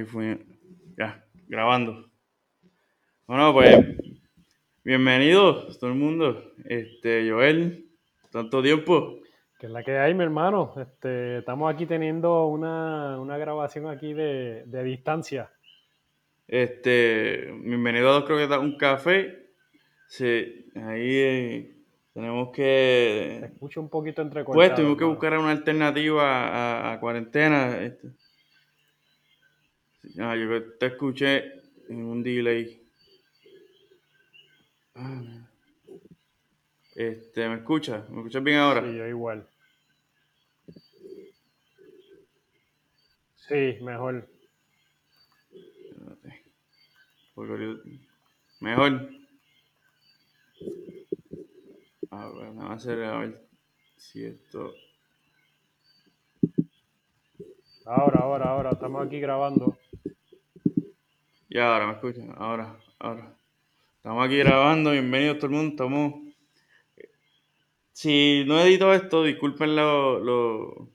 Ahí fue. Ya, grabando. Bueno, pues. Bienvenidos, todo el mundo. Este, Joel, tanto tiempo. Que es la que hay, mi hermano. Este, estamos aquí teniendo una, grabación aquí de, distancia. Este, bienvenido a dos croquetas, un café. Sí, ahí eh, tenemos que. Te escucho un poquito entre Pues tuvimos que buscar una alternativa a, cuarentena. Este. Ah, yo te escuché en un delay. Ah, este, ¿me escuchas? ¿Me escuchas bien ahora? Sí, yo igual. Sí, mejor. Mejor. A ver, vamos a hacer a ver si esto. Ahora, ahora, ahora, estamos aquí grabando. Ya, ahora me escuchan, ahora, ahora. Estamos aquí grabando, bienvenidos todo el mundo, estamos... Si no edito esto, disculpen los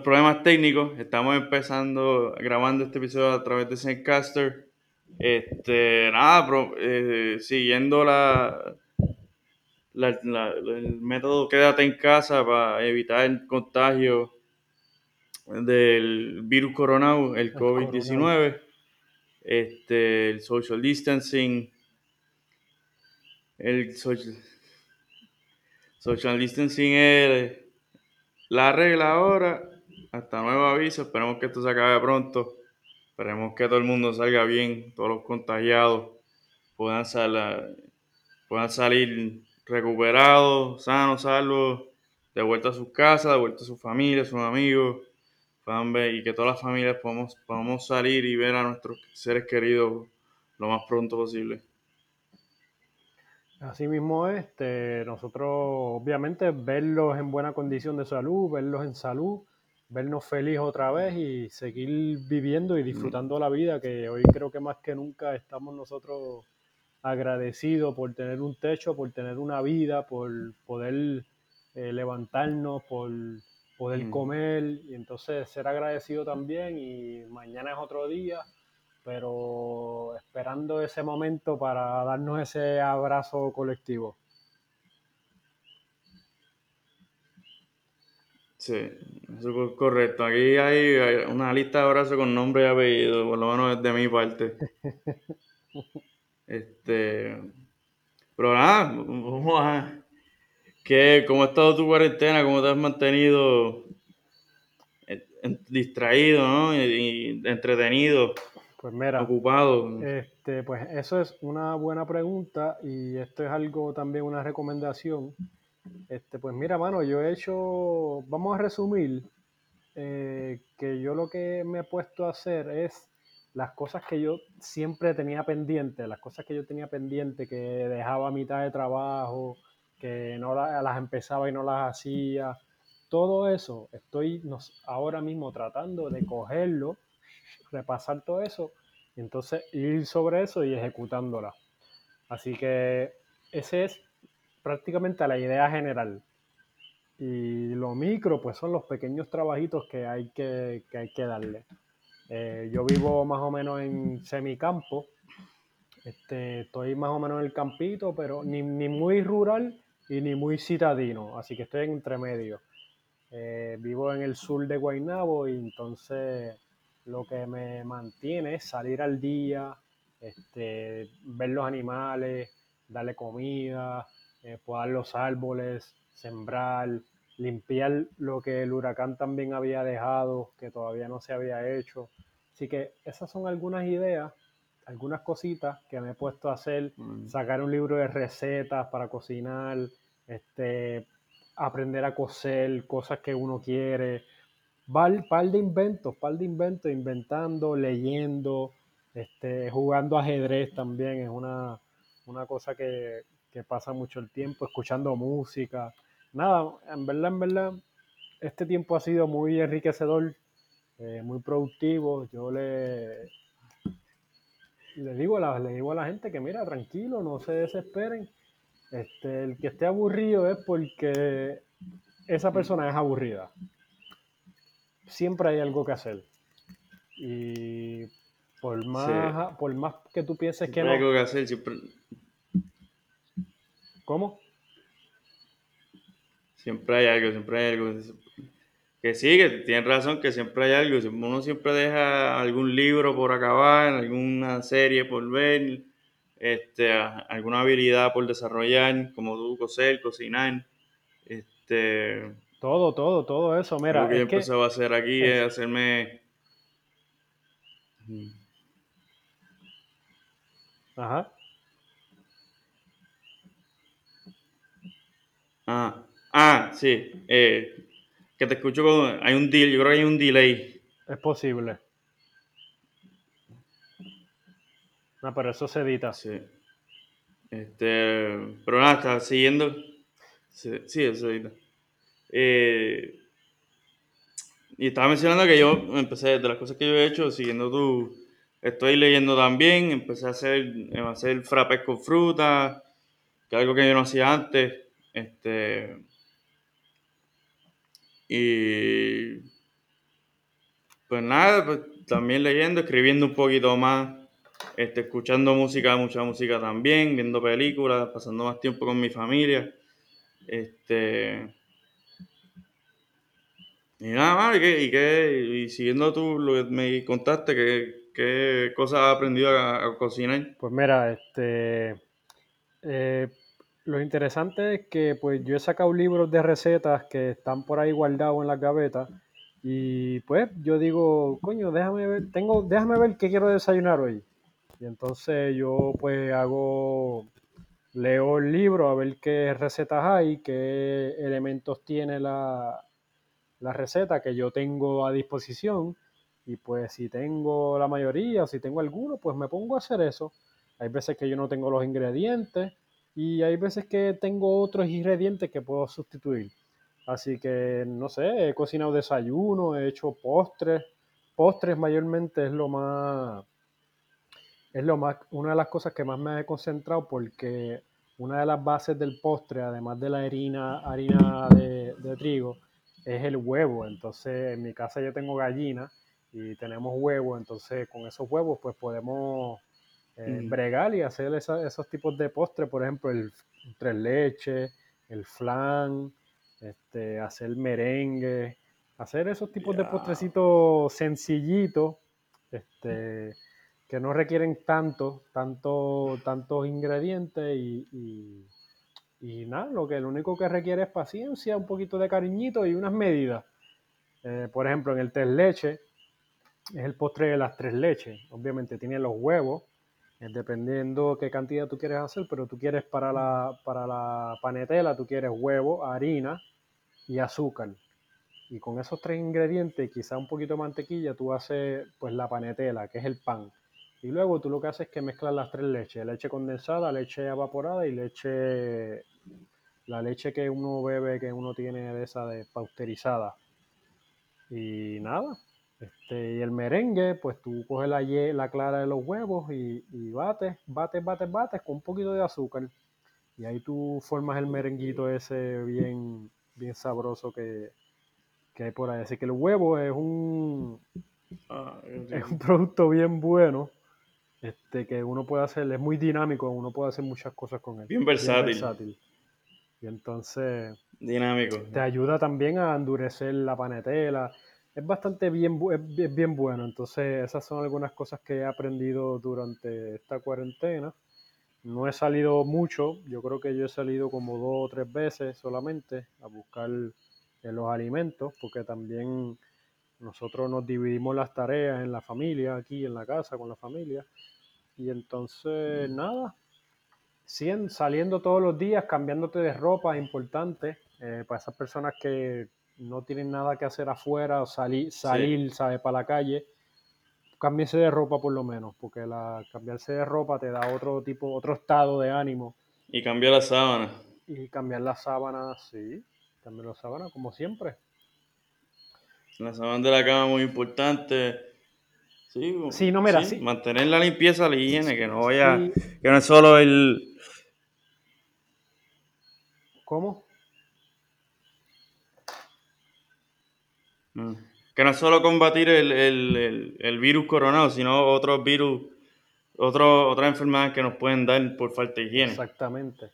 problemas técnicos. Estamos empezando, grabando este episodio a través de Zencaster. Este, nada, eh, siguiendo la, el método quédate en casa para evitar el contagio del virus coronado, el COVID-19, este, el social distancing, el social, social distancing es la regla ahora, hasta nuevo aviso, esperemos que esto se acabe pronto, esperemos que todo el mundo salga bien, todos los contagiados puedan, puedan salir recuperados, sanos, salvos, de vuelta a sus casas, de vuelta a su familia, a sus amigos, y que todas las familias podamos, podamos salir y ver a nuestros seres queridos lo más pronto posible. Así mismo, este, nosotros obviamente verlos en buena condición de salud, verlos en salud, vernos felices otra vez y seguir viviendo y disfrutando la vida, que hoy creo que más que nunca estamos nosotros agradecidos por tener un techo, por tener una vida, por poder eh, levantarnos, por poder comer y entonces ser agradecido también y mañana es otro día, pero esperando ese momento para darnos ese abrazo colectivo. Sí, eso es correcto. Aquí hay una lista de abrazos con nombre y apellido, por lo menos de mi parte. este, pero nada, vamos a, ¿Qué, ¿Cómo ha estado tu cuarentena? ¿Cómo te has mantenido eh, distraído, ¿no? y, entretenido? Pues mira, ocupado. Este, pues eso es una buena pregunta y esto es algo también una recomendación. Este, pues mira, mano, yo he hecho, vamos a resumir, eh, que yo lo que me he puesto a hacer es las cosas que yo siempre tenía pendiente, las cosas que yo tenía pendiente, que dejaba a mitad de trabajo, que no las empezaba y no las hacía. Todo eso estoy ahora mismo tratando de cogerlo, repasar todo eso y entonces ir sobre eso y ejecutándola. Así que ese es prácticamente la idea general. Y lo micro, pues son los pequeños trabajitos que hay que, hay que darle. Eh, yo vivo más o menos en semicampo. Este, estoy más o menos en el campito, pero ni, ni muy rural y ni muy citadino, así que estoy en entre medio. Eh, vivo en el sur de Guaynabo y entonces lo que me mantiene es salir al día, este, ver los animales, darle comida, eh, podar los árboles, sembrar, limpiar lo que el huracán también había dejado, que todavía no se había hecho. Así que esas son algunas ideas algunas cositas que me he puesto a hacer, mm. sacar un libro de recetas para cocinar, este, aprender a coser, cosas que uno quiere, par, par de inventos, par de inventos, inventando, leyendo, este, jugando ajedrez también es una, cosa que, pasa mucho el tiempo, escuchando música. Nada, en verdad, en verdad, este tiempo ha sido muy enriquecedor, eh, muy productivo. Yo le, le digo, a la, le digo a la gente que mira, tranquilo, no se desesperen. Este, el que esté aburrido es porque esa persona es aburrida. Siempre hay algo que hacer. Y por más, por más que tú pienses que no. Hay algo que hacer, siempre. ¿Cómo? Siempre hay algo, siempre hay algo. Que sí, que tienes razón, que siempre hay algo. Uno siempre deja algún libro por acabar, alguna serie por ver, este, alguna habilidad por desarrollar, como tú coser, cocinar. Este, todo, todo, todo eso. Mira, lo que yo empecé a hacer aquí es, hacerme. Ajá. Ah, ah, sí. Eh, que te escucho con. Hay un deal, yo creo que hay un delay. Es posible. No, pero eso se edita. Sí. Este, pero nada, está siguiendo. Sí, sí eso se edita. Eh, y estaba mencionando que yo empecé, de las cosas que yo he hecho, siguiendo tu. Estoy leyendo también, empecé a hacer, a hacer frappes con fruta, que es algo que yo no hacía antes. Este. Y. Pues nada, pues también leyendo, escribiendo un poquito más, este, escuchando música, mucha música también, viendo películas, pasando más tiempo con mi familia. Este. Y nada más, y, que, y, siguiendo tú lo que me contaste, ¿qué, cosas has aprendido a, cocinar? Pues mira, este. Eh, lo interesante es que pues yo he sacado libros de recetas que están por ahí guardados en las gavetas y pues yo digo, coño, déjame ver, tengo, déjame ver qué quiero desayunar hoy. Y entonces yo pues hago, leo el libro a ver qué recetas hay, qué elementos tiene la, la receta que yo tengo a disposición y pues si tengo la mayoría si tengo alguno, pues me pongo a hacer eso. Hay veces que yo no tengo los ingredientes y hay veces que tengo otros ingredientes que puedo sustituir. Así que, no sé, he cocinado desayuno, he hecho postres. Postres mayormente es lo más, es lo más, una de las cosas que más me he concentrado porque una de las bases del postre, además de la harina, harina de, de trigo, es el huevo. Entonces, en mi casa yo tengo gallina y tenemos huevos, entonces con esos huevos pues podemos eh, mm. bregar y hacer esos tipos de postres, por ejemplo, el tres leches, el flan, este, hacer merengue, hacer esos tipos de postrecitos sencillitos, este, que no requieren tanto, tanto, tantos ingredientes y, y, nada, lo que lo único que requiere es paciencia, un poquito de cariñito y unas medidas. Eh, por ejemplo, en el tres leches, es el postre de las tres leches. Obviamente tiene los huevos, dependiendo qué cantidad tú quieres hacer, pero tú quieres para la, para la panetela, tú quieres huevo, harina y azúcar. Y con esos tres ingredientes, quizá un poquito de mantequilla, tú haces pues la panetela, que es el pan. Y luego tú lo que haces es que mezclas las tres leches, leche condensada, leche evaporada y leche, la leche que uno bebe, que uno tiene de esa de pausterizada. Y nada, este, y el merengue, pues tú coges la, la clara de los huevos y, y bates, bates, bates, bates con un poquito de azúcar. Y ahí tú formas el merenguito ese bien, bien sabroso que, hay por ahí. Así que el huevo es un, ah, es un producto bien bueno. Este, que uno puede hacer, es muy dinámico, uno puede hacer muchas cosas con él. Bien versátil. Y entonces. Dinámico. Te ayuda también a endurecer la panetela es bastante bien, es bien bueno. Entonces, esas son algunas cosas que he aprendido durante esta cuarentena. No he salido mucho, yo creo que yo he salido como dos o tres veces solamente a buscar eh, los alimentos, porque también nosotros nos dividimos las tareas en la familia, aquí en la casa con la familia. Y entonces, nada, siguen saliendo todos los días, cambiándote de ropa, es importante eh, para esas personas que no tienen nada que hacer afuera o salir, salir ¿sabes? Para la calle, cámbiense de ropa por lo menos, porque la, cambiarse de ropa te da otro tipo, otro estado de ánimo. Y cambiar la sábana. Y cambiar la sábana, sí, cambiar la sábana como siempre. La sábana de la cama muy importante. Sí, no, mira, sí, Mantener la limpieza, la higiene, que no vaya, que no es solo el... ¿Cómo? Que no es solo combatir el, virus coronado, sino otros virus, otro, otras enfermedades que nos pueden dar por falta de higiene. Exactamente.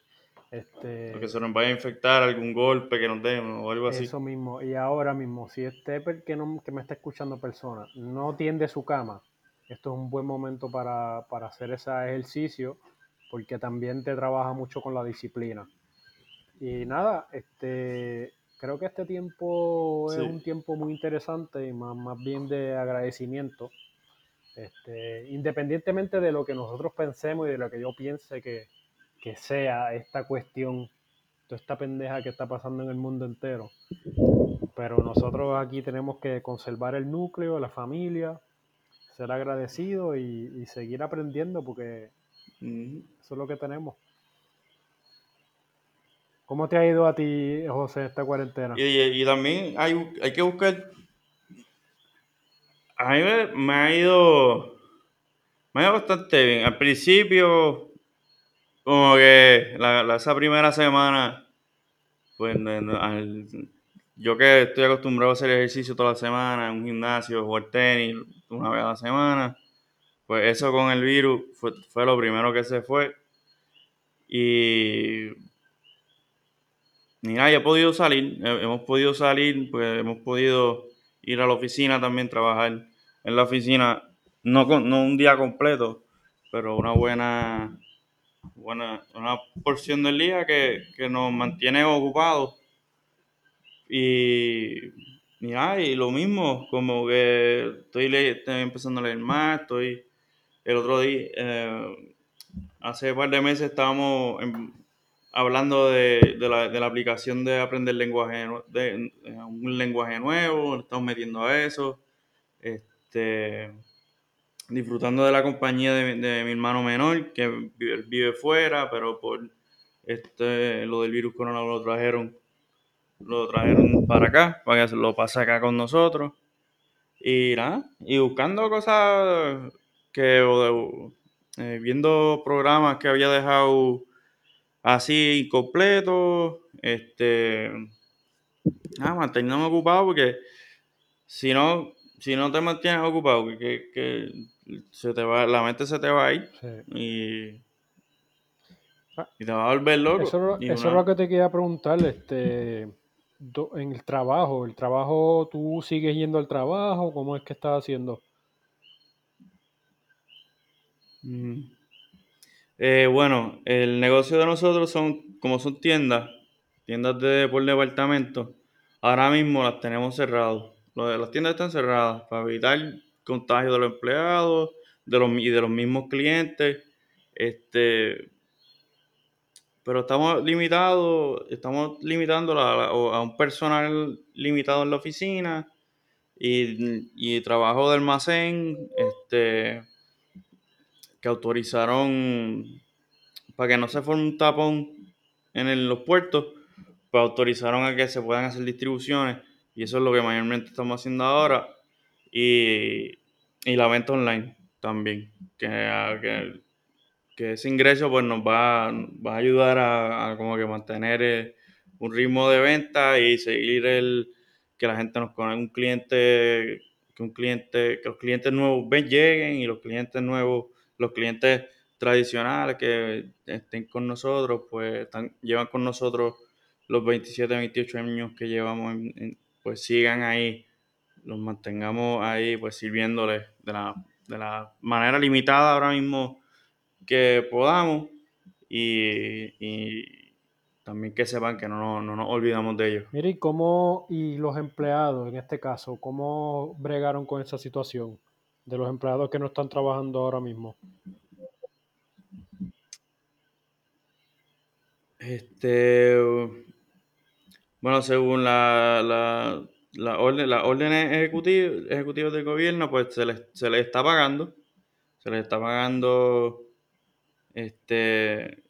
Este, Porque se nos vaya a infectar algún golpe que nos den o algo así. Eso mismo. Y ahora mismo, si este que, no, que me está escuchando persona no tiende su cama, esto es un buen momento para, para hacer ese ejercicio porque también te trabaja mucho con la disciplina. Y nada, este, creo que este tiempo es un tiempo muy interesante y más, más bien de agradecimiento. Este, independientemente de lo que nosotros pensemos y de lo que yo piense que, que sea esta cuestión, toda esta pendeja que está pasando en el mundo entero. Pero nosotros aquí tenemos que conservar el núcleo, la familia, ser agradecidos y, seguir aprendiendo porque eso es lo que tenemos. ¿Cómo te ha ido a ti, José, esta cuarentena? Y, también hay, hay que buscar. A mí me, ha ido. Me ha ido bastante bien. Al principio como que la, esa primera semana, pues yo que estoy acostumbrado a hacer ejercicio toda la semana, en un gimnasio, jugar tenis una vez a la semana, pues eso con el virus fue, fue lo primero que se fue. Y mira, ya he podido salir, hemos podido salir, pues hemos podido ir a la oficina también, trabajar en la oficina, no, no un día completo, pero una buena buena, una porción del día que, nos mantiene ocupados. Y, y, lo mismo, como que estoy, estoy, empezando a leer más, estoy el otro día, eh, hace un par de meses estábamos hablando de, la, de, la, aplicación de aprender lenguaje, de, un lenguaje nuevo, estamos metiendo a eso. Este, disfrutando de la compañía de, mi hermano menor, que vive, fuera, pero por este, lo del virus corona lo trajeron, lo trajeron para acá, para que lo pase acá con nosotros. Y nada, y buscando cosas que, eh, viendo programas que había dejado así incompletos, este, nada, manteniéndome ocupado porque si no, si no te mantienes ocupado, que, que se te va, la mente se te va a ir y, ah. y, te va a volver loco. Eso, es lo que te quería preguntar, este, en el trabajo, el trabajo, ¿tú sigues yendo al trabajo? ¿Cómo es que estás haciendo? Mm. Eh, bueno, el negocio de nosotros son, como son tiendas, tiendas de por departamento, ahora mismo las tenemos cerradas. Las tiendas están cerradas para evitar contagio de los empleados de los, y de los mismos clientes. Este, pero estamos limitados, estamos limitando a, un personal limitado en la oficina y, trabajo de almacén este, que autorizaron para que no se forme un tapón en los puertos, pues autorizaron a que se puedan hacer distribuciones y eso es lo que mayormente estamos haciendo ahora. Y y la venta online también, que, que, ese ingreso pues nos va, va a ayudar a, como que mantener eh, un ritmo de venta y seguir el que la gente nos conozca, un cliente, que un cliente, que los clientes nuevos ven, lleguen y los clientes nuevos, los clientes tradicionales que estén con nosotros, pues llevan con nosotros los 27, 28 años que llevamos, pues sigan ahí los mantengamos ahí pues sirviéndoles de la, de la manera limitada ahora mismo que podamos y, también que sepan que no, no, nos olvidamos de ellos. Mire, ¿y cómo, y los empleados en este caso, cómo bregaron con esa situación de los empleados que no están trabajando ahora mismo? Este, bueno, según la, la orden, las órdenes ejecutivas, del gobierno, pues se les, se les está pagando. Se les está pagando este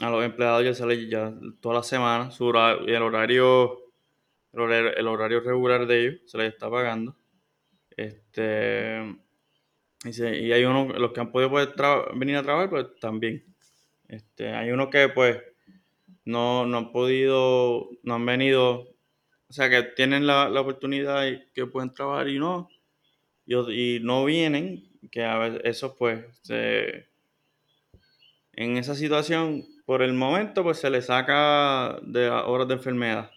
a los empleados ya se ya toda la semana su horario, el horario el horario regular de ellos se les está pagando este y, hay unos los que han podido pues, venir a trabajar pues también este hay unos que pues no, no han podido no han venido o sea, que tienen la, oportunidad y que pueden trabajar y no, y, no vienen, que a veces eso pues en esa situación, por el momento, pues se le saca de horas de enfermedad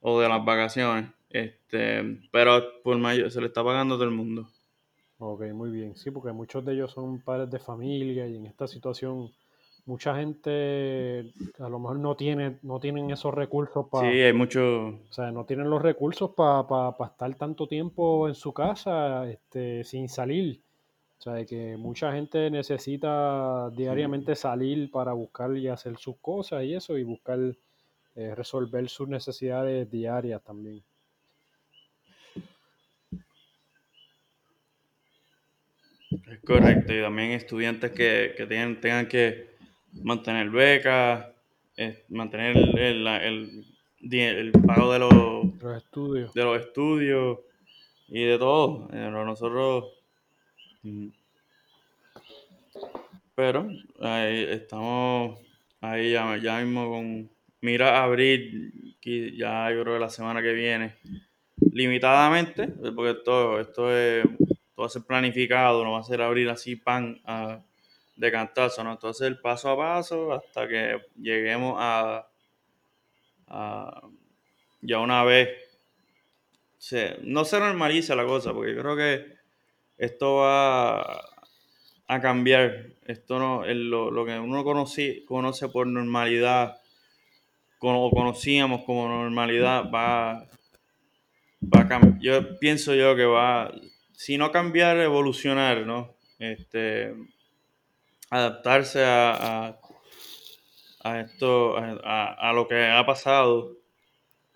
o de las vacaciones. Este, pero por mayor se le está pagando a todo el mundo. Ok, muy bien. Sí, porque muchos de ellos son padres de familia y en esta situación mucha gente a lo mejor no tiene no tienen esos recursos para sí hay mucho o sea no tienen los recursos para estar tanto tiempo en su casa este, sin salir o sea, que mucha gente necesita diariamente salir para buscar y hacer sus cosas y eso, y buscar eh, resolver sus necesidades diarias también. Es correcto, y también estudiantes que, que tengan, tengan que mantener becas, eh, mantener el, el, el, pago de los, los, estudios. de los estudios y de todo. Nosotros pero ahí estamos ahí ya, ya mismo con mira a abrir que ya yo creo que la semana que viene limitadamente porque esto esto es va a ser planificado no va a ser abrir así pan a, de cantazo no entonces el paso a paso hasta que lleguemos a, ya una vez se, no se normaliza la cosa porque creo que esto va a cambiar. Esto no, lo, lo, que uno conocí, conoce por normalidad, o conocíamos como normalidad, va, va a cambiar. Yo pienso yo que va, si no cambiar, evolucionar, ¿no? Este, adaptarse a, a, esto, a, a, lo que ha pasado.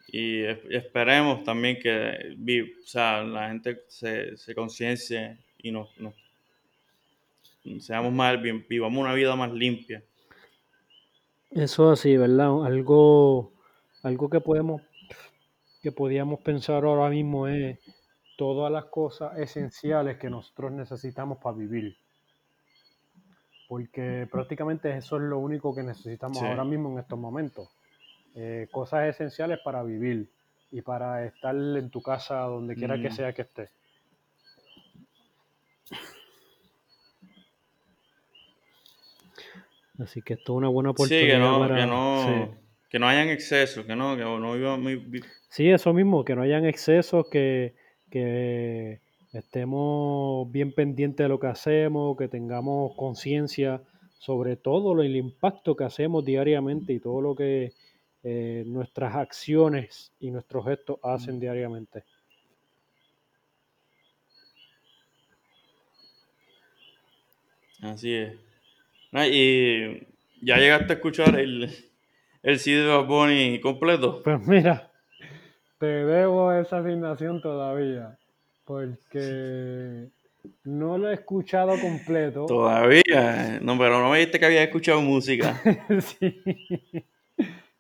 Y esperemos también que o sea, la gente se, se conciencie y nos, nos seamos más, vivamos una vida más limpia. Eso así, ¿verdad? Algo, algo que podemos, que podíamos pensar ahora mismo es todas las cosas esenciales que nosotros necesitamos para vivir. Porque prácticamente eso es lo único que necesitamos ahora mismo en estos momentos. Eh, cosas esenciales para vivir y para estar en tu casa donde quiera que mm. sea que estés. Así que esto es una buena oportunidad. Sí, que no, que no, que no hayan excesos, que no, que no viva muy... Sí, eso mismo, que no hayan excesos, que, que estemos bien pendientes de lo que hacemos, que tengamos conciencia sobre todo el impacto que hacemos diariamente y todo lo que eh, nuestras acciones y nuestros gestos hacen diariamente. Así es. Y ya llegaste a escuchar el, el CD de Bunny completo. Pues mira, te debo esa asignación todavía. Porque no lo he escuchado completo. Todavía. No, pero no me dijiste que había escuchado música. sí.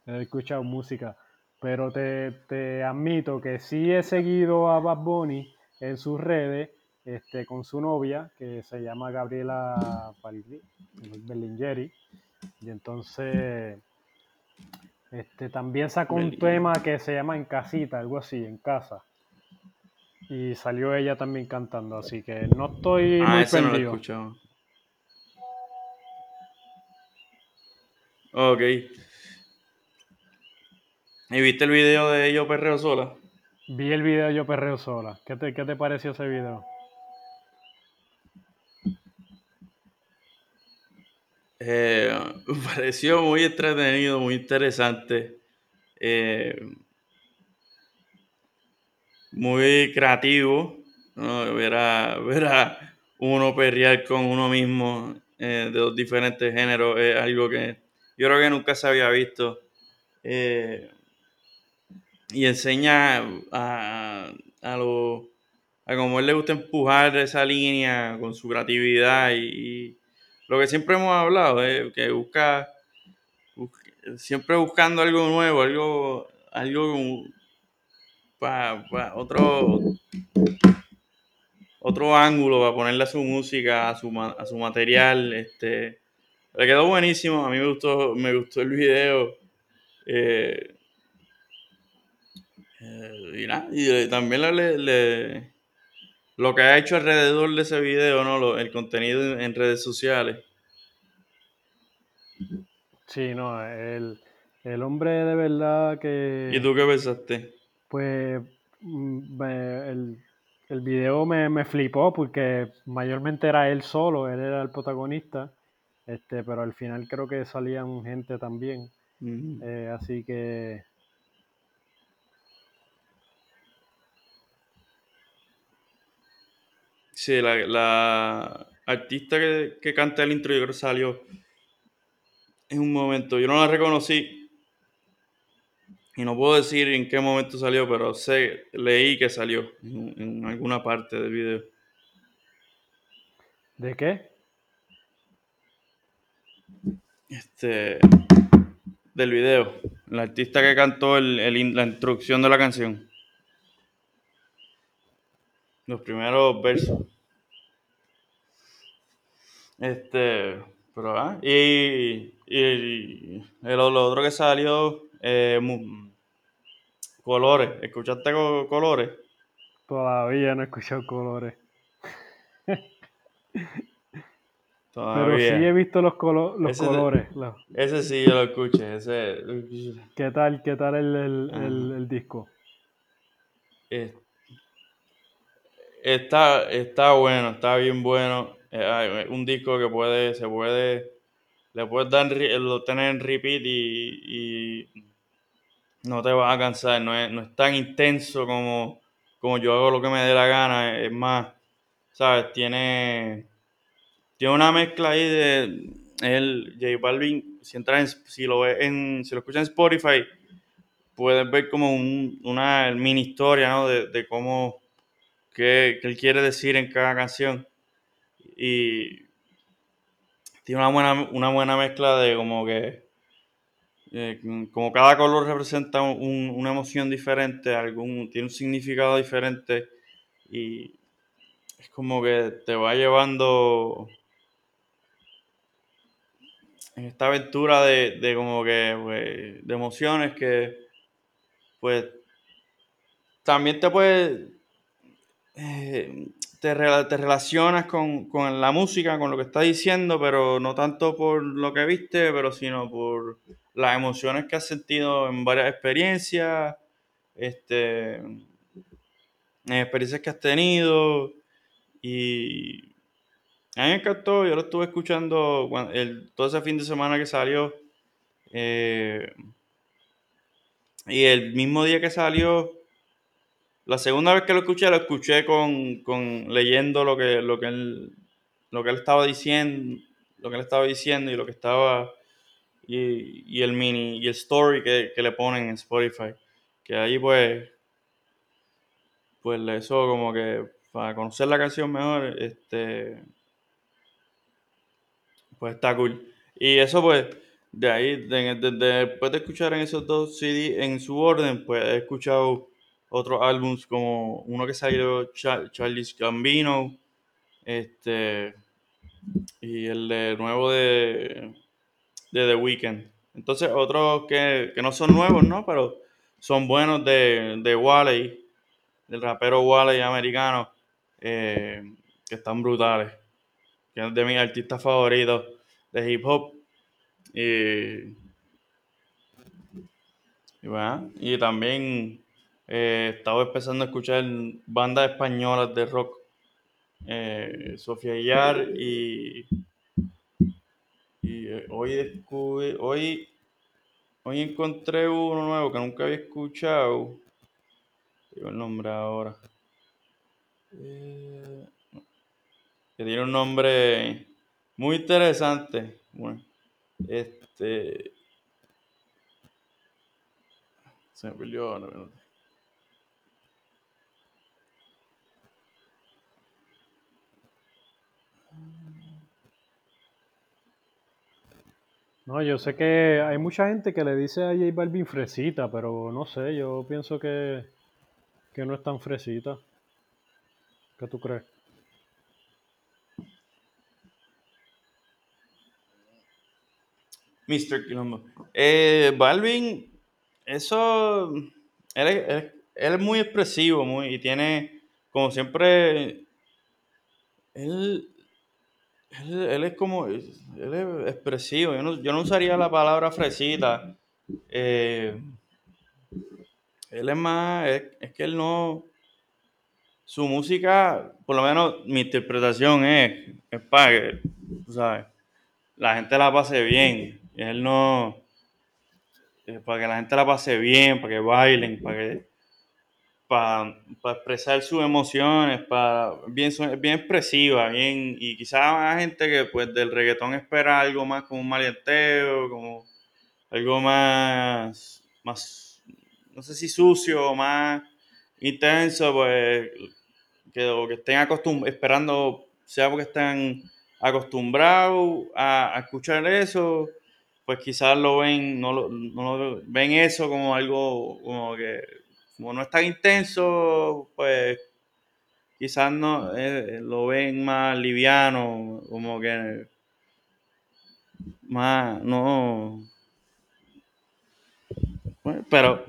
He escuchado música. Pero te, te, admito que sí he seguido a Bad Bunny en sus redes este, con su novia, que se llama Gabriela Berlingeri. Y entonces este, también sacó un tema que se llama En Casita, algo así, en casa. Y salió ella también cantando, así que no estoy ah, muy perdido. No Ok. ¿Y viste el video de Yo Perreo Sola? Vi el video de Yo Perreo Sola. ¿Qué te, qué te pareció ese video? Eh, me pareció muy entretenido, muy interesante. Eh, muy creativo. ¿no? Ver, a, uno perrear con uno mismo eh, de dos diferentes géneros es algo que yo creo que nunca se había visto. y enseña a, a, lo, a como él le gusta empujar esa línea con su creatividad y lo que siempre hemos hablado, es que busca, siempre buscando algo nuevo, algo, algo para otro, otro ángulo para ponerle a su música, a su, a su material. Este, le quedó buenísimo, a mí me gustó, me gustó el video. Eh, Eh, y, nada, y también le, lo que ha hecho alrededor de ese video, ¿no? Lo, el contenido en redes sociales. Sí, no, el, el hombre de verdad que... ¿Y tú qué pensaste? Pues mm, el, el video me, me, flipó porque mayormente era él solo, él era el protagonista, este, pero al final creo que salían gente también. eh, así que Sí, la, la artista que, que, canta el intro yo creo que salió en un momento. Yo no la reconocí y no puedo decir en qué momento salió, pero sé, leí que salió en, en alguna parte del video. ¿De qué? Este, del video. La artista que cantó el, el, la introducción de la canción. Los primeros versos. Este, pero ah, y, y, el, lo otro que salió, eh, Colores. ¿Escuchaste Colores? Todavía no he escuchado Colores. Todavía. Pero sí he visto los, colo los ese, colores. Ese sí yo lo escuché. Ese... ¿Qué tal, qué tal el, el, el, el disco? Eh, está, está bueno, está bien bueno. Eh, un disco que puede, se puede, le puedes dar, lo tener en repeat y, y no te vas a cansar. No es, no es tan intenso como, como yo hago lo que me dé la gana. Es más, ¿sabes? Tiene tiene una mezcla ahí de el J Balvin, si en, si lo ves si lo escuchas en Spotify, puedes ver como un, una mini historia, ¿no? De cómo, qué, qué, él quiere decir en cada canción. Y tiene una buena, una buena mezcla de como que, eh, como cada color representa un, una emoción diferente, algún, tiene un significado diferente y es como que te va llevando en esta aventura de, de como que, pues, de emociones que, pues, también te puede, eh, te, te, relacionas con, con, la música, con lo que está diciendo, pero no tanto por lo que viste, pero sino por las emociones que has sentido en varias experiencias, este, en experiencias que has tenido y a mí me encantó, yo lo estuve escuchando el, todo ese fin de semana que salió. Eh, y el mismo día que salió, la segunda vez que lo escuché, lo escuché con, con leyendo lo que, lo, que él, lo que él estaba diciendo, lo que él estaba diciendo y lo que estaba. Y, y el mini, y el story que, que, le ponen en Spotify. Que ahí pues. Pues eso como que para conocer la canción mejor, este pues está cool. Y eso pues, de ahí, de, de, de, después de escuchar en esos dos CD en su orden, pues he escuchado otros álbums como uno que salió Char Charles Gambino, este, y el de nuevo de, de The Weeknd. Entonces otros que, que, no son nuevos, ¿no? Pero son buenos de, de Wally, del rapero Wally americano, eh, que están brutales que es de mis artistas favoritos de hip hop. Y, y, bueno, y también eh, estaba empezando a escuchar bandas españolas de rock. Eh, Sofía Yar y, y eh, hoy descubrí, hoy, hoy encontré uno nuevo que nunca había escuchado. Digo el nombre ahora. Que tiene un nombre muy interesante. Bueno, este. Se me perdió no, no. No, yo sé que hay mucha gente que le dice a J Balvin fresita, pero no sé, yo pienso que, que no es tan fresita. ¿Qué tú crees? Mr. Quilombo. Eh, Balvin, eso. Él, él, es muy expresivo, muy, y tiene, como siempre, él, él, es como, él es expresivo. Yo no, yo no usaría la palabra fresita. Eh, él es más, es, que él no, su música, por lo menos mi interpretación es, es para que, ¿sabes? La gente la pase bien. Él no, para que la gente la pase bien, para que bailen, para que para, expresar sus emociones, para bien, bien expresiva, bien, y quizás hay gente que pues del reggaetón espera algo más como un malienteo, como algo más, más, no sé si sucio o más intenso, pues que, que estén acostumbrados, esperando, sea porque estén acostumbrados a, a escuchar eso, pues quizás lo ven, no lo, no lo, ven eso como algo como que como no es tan intenso, pues quizás no eh, lo ven más liviano, como que más no. Pero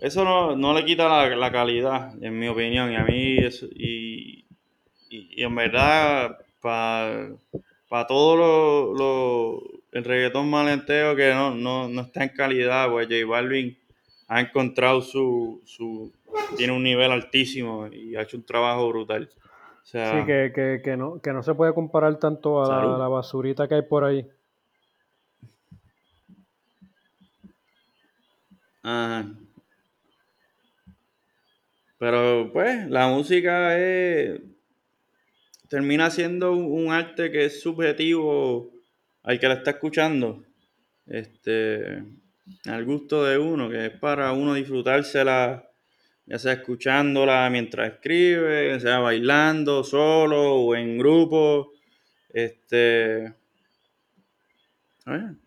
eso no, le quita la, calidad, en mi opinión, y a mí y, y, en verdad para todo lo, el reggaetón malenteo que no, no, no está en calidad, pues J Balvin ha encontrado su, su, tiene un nivel altísimo y ha hecho un trabajo brutal. sí, que, que, no, que no se puede comparar tanto a la, basurita que hay por ahí. Ajá. Pero pues la música es, termina siendo un arte que es subjetivo al que la está escuchando. Este, al gusto de uno, que es para uno disfrutársela, ya sea escuchándola mientras escribe, sea bailando solo o en grupo. Este,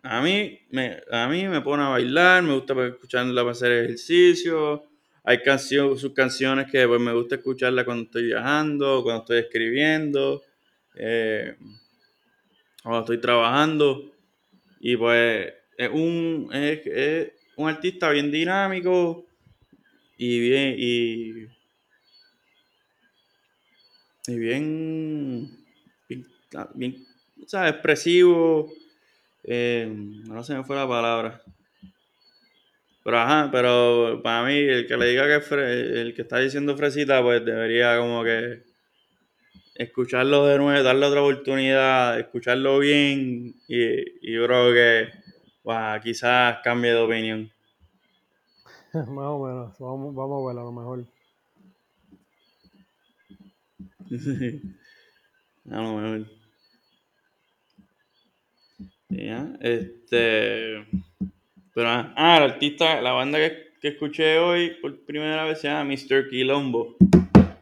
a mí, me, a mí me pone a bailar, me gusta escucharla para hacer ejercicio. Hay canciones, sus canciones que pues, me gusta escucharla cuando estoy viajando, cuando estoy escribiendo, eh, cuando estoy trabajando. Y pues es un, es, un artista bien dinámico y bien, y, y bien, bien, expresivo. Eh, no se me fue la palabra. Pero ajá, pero para mí, el que le diga que el que está diciendo fresita, pues debería como que escucharlo de nuevo, darle otra oportunidad, escucharlo bien y, y yo creo que quizás cambie de opinión. Más o menos, vamos, vamos a ver a lo mejor. a lo mejor. Ya, este. Pero, ah, el artista, la banda que, que, escuché hoy por primera vez se llama Mr. Quilombo.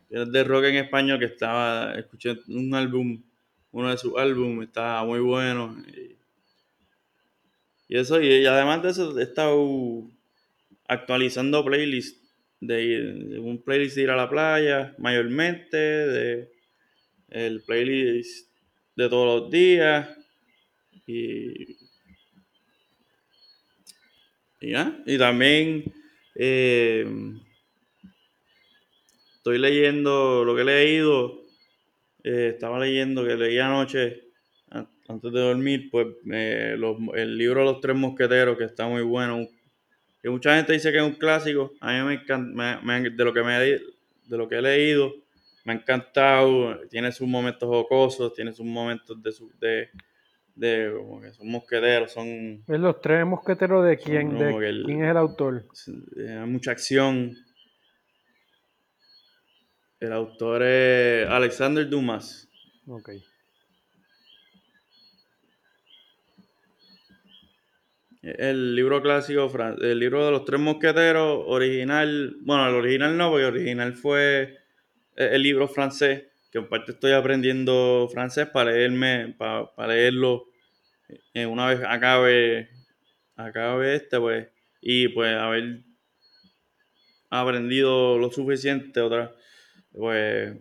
Es de rock en español que estaba, escuché un álbum, uno de sus álbumes, estaba muy bueno. Y eso, y, además de eso, he estado actualizando playlists. De, un playlist de ir a la playa, mayormente, de el playlist de todos los días. Y, y, y también eh, estoy leyendo lo que he leído. Eh, estaba leyendo que leí anoche antes de dormir, pues el libro de los tres mosqueteros, que está muy bueno, que mucha gente dice que es un clásico, a mí me encanta, de, lo que me, de lo que he leído, me ha encantado, tiene sus momentos jocosos, tiene sus momentos de, su, de, de como que son mosqueteros, son... ¿Es los tres mosqueteros de quién? De, ¿Quién es el autor? Hay mucha acción. El autor es Alexander Dumas. Ok. El libro clásico, el libro de los tres mosqueteros, original, bueno, el original no, porque el original fue eh, el libro francés, que en parte estoy aprendiendo francés para leerme, para, leerlo eh, una vez acabe, acabe este, pues, y pues haber aprendido lo suficiente otra, pues,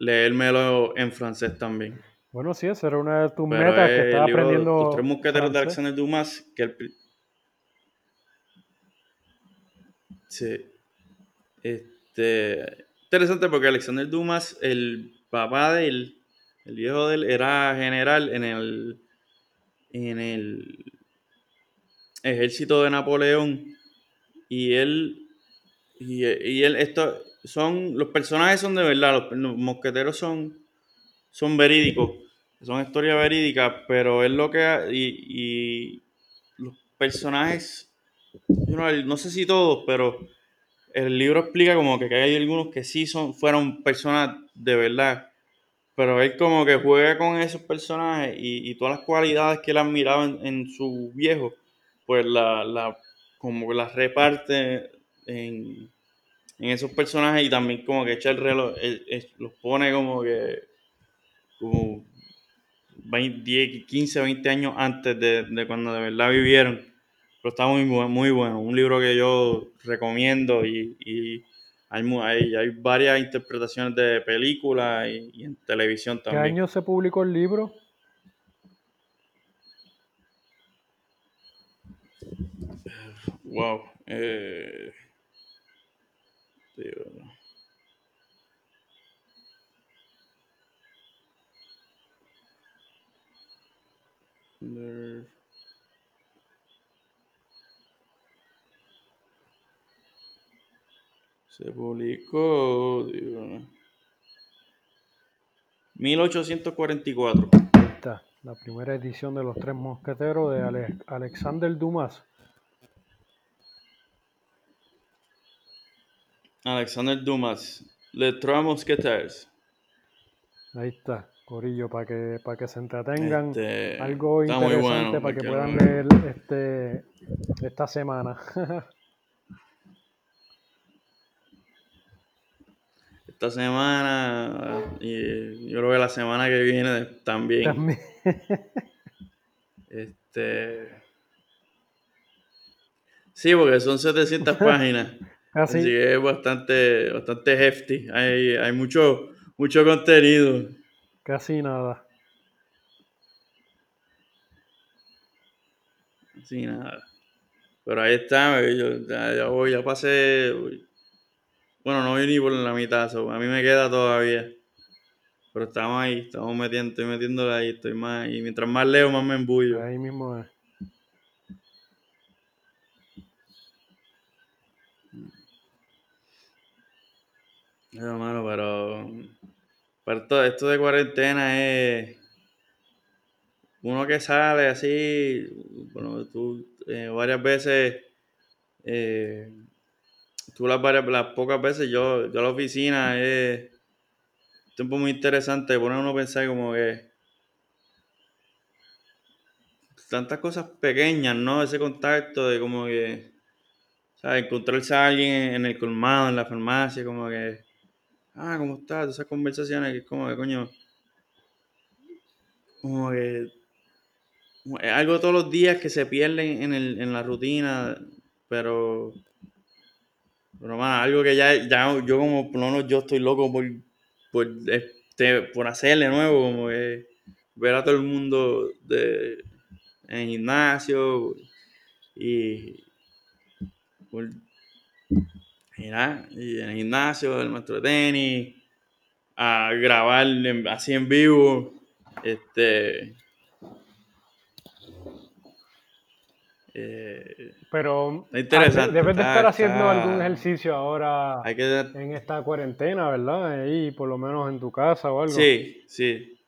leérmelo en francés también. Bueno, sí, esa era una de tus metas que estaba aprendiendo. Los tres mosqueteros de Alexander Dumas, que el. Sí. Este, interesante porque Alexander Dumas, el papá de él, el viejo de él, era general en el, en el ejército de Napoleón. Y él, y, él, esto, son, los personajes son de verdad, los, mosqueteros son, son verídicos, son historias verídicas, pero es lo que, y, y los personajes, no, sé si todos, pero el libro explica como que hay algunos que sí son, fueron personas de verdad, pero él como que juega con esos personajes y, todas las cualidades que él admiraba en, en su viejo, pues la, la, como que las reparte en, en, esos personajes y también como que echa el reloj, los pone como que como 10, 15, 20 años antes de, de cuando de verdad vivieron. Pero está muy, muy bueno. Un libro que yo recomiendo y, y hay, hay, hay, varias interpretaciones de películas y, en televisión también. ¿Qué año se publicó el libro? Wow. Eh, tío, 1844. Esta, la primera edición de Los Tres Mosqueteros de Alexander Dumas. Alexander Dumas, Les Trois. Ahí está, Corillo, para que, para que se entretengan. Este, algo interesante para que puedan leer este, esta semana. esta semana y yo creo que la semana que viene también. Este. Sí, porque son 700 páginas. Así. que es bastante, bastante hefty. Hay, hay mucho, mucho contenido. Casi nada. Casi nada. Pero ahí está, yo ya, voy, ya pasé. Bueno, no voy ni por la mitad, a mí me queda todavía. Pero estamos ahí, estamos metiendo, estoy metiéndole ahí, estoy más, y mientras más leo, más me embullo. Ahí mismo es. hermano, pero, pero esto, de cuarentena es uno que sale así, bueno, tú eh, varias veces, eh, tú las, varias, las pocas veces, yo, yo a la oficina es tiempo muy interesante, pone uno a pensar como que tantas cosas pequeñas, ¿no? Ese contacto de como que, ¿sabes? Encontrarse a alguien en el colmado, en la farmacia, como que ah, ¿cómo estás? Esas conversaciones que es como que, coño, como que es algo todos los días que se pierden en, el, en la rutina, pero, pero más, algo que ya, ya yo como, no, yo estoy loco por, por, este, por hacerle nuevo, como que ver a todo el mundo de, en gimnasio y y en el gimnasio, el maestro de tenis, a grabar así en vivo. Este. Eh, Pero interesante, debes de estar haciendo algún ejercicio ahora en esta cuarentena, ¿verdad? Ahí, por lo menos en tu casa o algo. Sí, sí.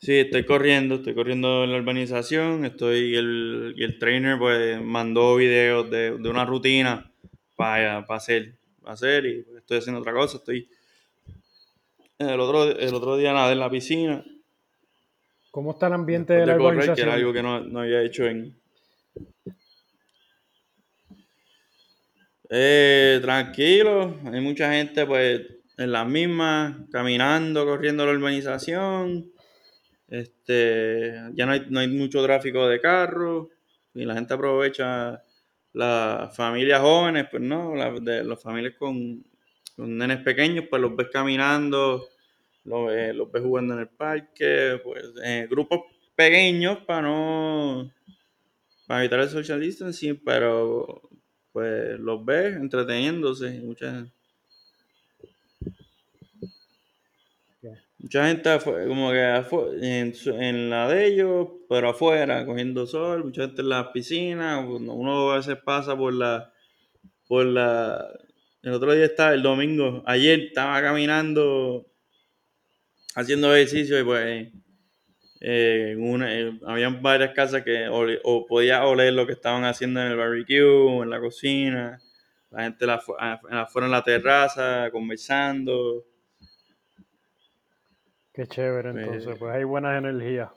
Sí, estoy corriendo, estoy corriendo en la urbanización, estoy, el, y el trainer pues mandó videos de, una rutina para, hacer, hacer y estoy haciendo otra cosa, estoy el otro, el otro día nada en la piscina. ¿Cómo está el ambiente de la urbanización? Que era algo que no, no había hecho en... Eh, tranquilo, hay mucha gente pues en las mismas, caminando, corriendo la urbanización este, ya no hay, no hay mucho tráfico de carros y la gente aprovecha las familias jóvenes, pues no, las, de, las familias con, con, nenes pequeños, pues los ves caminando, los, los ves jugando en el parque, pues eh, grupos pequeños para no, para evitar el social distancing, pero, pues los ves entreteniéndose. Mucha, mucha gente como que en, en, la de ellos, pero afuera, cogiendo sol, mucha gente en las piscinas, uno a veces pasa por la, por la, el otro día estaba, el domingo, ayer estaba caminando, haciendo ejercicio y pues eh, una, eh, habían varias casas que o podía oler lo que estaban haciendo en el barbecue, en la cocina, la gente la, afuera en la terraza, conversando. Qué chévere, pues, entonces, pues hay buenas energías.